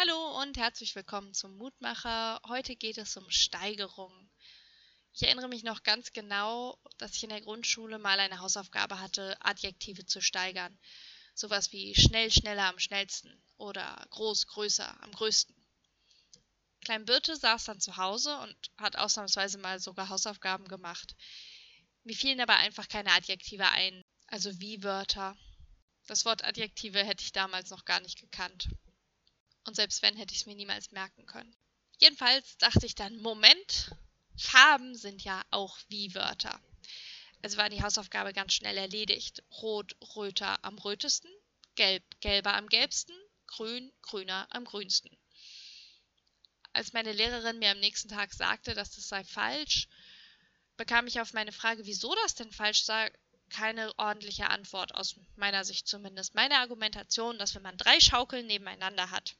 Hallo und herzlich willkommen zum Mutmacher. Heute geht es um Steigerung. Ich erinnere mich noch ganz genau, dass ich in der Grundschule mal eine Hausaufgabe hatte, Adjektive zu steigern. Sowas wie schnell, schneller, am schnellsten oder groß, größer, am größten. Klein Birte saß dann zu Hause und hat ausnahmsweise mal sogar Hausaufgaben gemacht. Mir fielen aber einfach keine Adjektive ein, also wie Wörter. Das Wort Adjektive hätte ich damals noch gar nicht gekannt. Und selbst wenn, hätte ich es mir niemals merken können. Jedenfalls dachte ich dann, Moment, Farben sind ja auch wie Wörter. Also war die Hausaufgabe ganz schnell erledigt. Rot, röter am rötesten, gelb, gelber am gelbsten, grün, grüner am grünsten. Als meine Lehrerin mir am nächsten Tag sagte, dass das sei falsch, bekam ich auf meine Frage, wieso das denn falsch sei, keine ordentliche Antwort, aus meiner Sicht zumindest. Meine Argumentation, dass wenn man drei Schaukeln nebeneinander hat,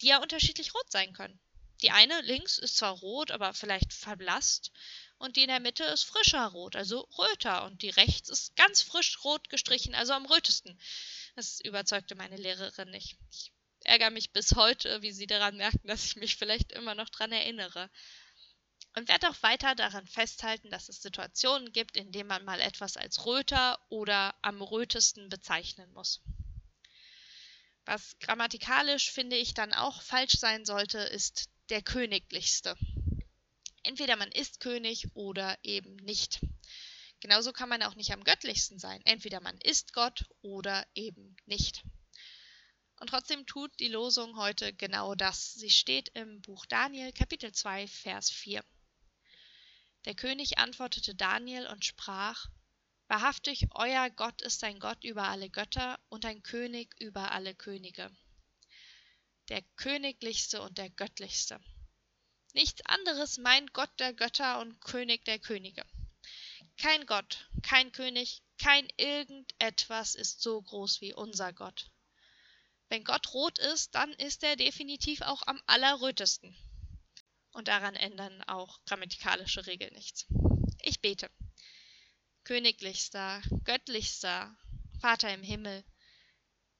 die ja unterschiedlich rot sein können. Die eine links ist zwar rot, aber vielleicht verblasst, und die in der Mitte ist frischer rot, also röter, und die rechts ist ganz frisch rot gestrichen, also am rötesten. Das überzeugte meine Lehrerin nicht. Ich ärgere mich bis heute, wie Sie daran merken, dass ich mich vielleicht immer noch daran erinnere. Und werde auch weiter daran festhalten, dass es Situationen gibt, in denen man mal etwas als röter oder am rötesten bezeichnen muss. Was grammatikalisch, finde ich, dann auch falsch sein sollte, ist der Königlichste. Entweder man ist König oder eben nicht. Genauso kann man auch nicht am göttlichsten sein. Entweder man ist Gott oder eben nicht. Und trotzdem tut die Losung heute genau das. Sie steht im Buch Daniel, Kapitel 2, Vers 4. Der König antwortete Daniel und sprach, Wahrhaftig, euer Gott ist ein Gott über alle Götter und ein König über alle Könige. Der königlichste und der göttlichste. Nichts anderes meint Gott der Götter und König der Könige. Kein Gott, kein König, kein irgendetwas ist so groß wie unser Gott. Wenn Gott rot ist, dann ist er definitiv auch am allerrötesten. Und daran ändern auch grammatikalische Regeln nichts. Ich bete königlichster, göttlichster Vater im Himmel,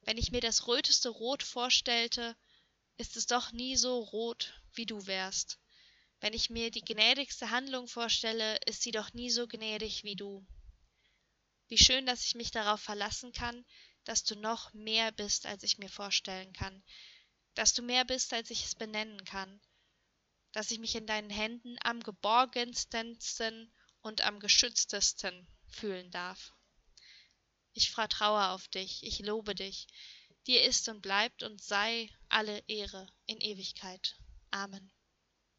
wenn ich mir das röteste Rot vorstellte, ist es doch nie so rot, wie du wärst. Wenn ich mir die gnädigste Handlung vorstelle, ist sie doch nie so gnädig wie du. Wie schön, dass ich mich darauf verlassen kann, dass du noch mehr bist, als ich mir vorstellen kann, dass du mehr bist, als ich es benennen kann, dass ich mich in deinen Händen am geborgensten und am geschütztesten fühlen darf. Ich vertraue auf dich, ich lobe dich. Dir ist und bleibt und sei alle Ehre in Ewigkeit. Amen.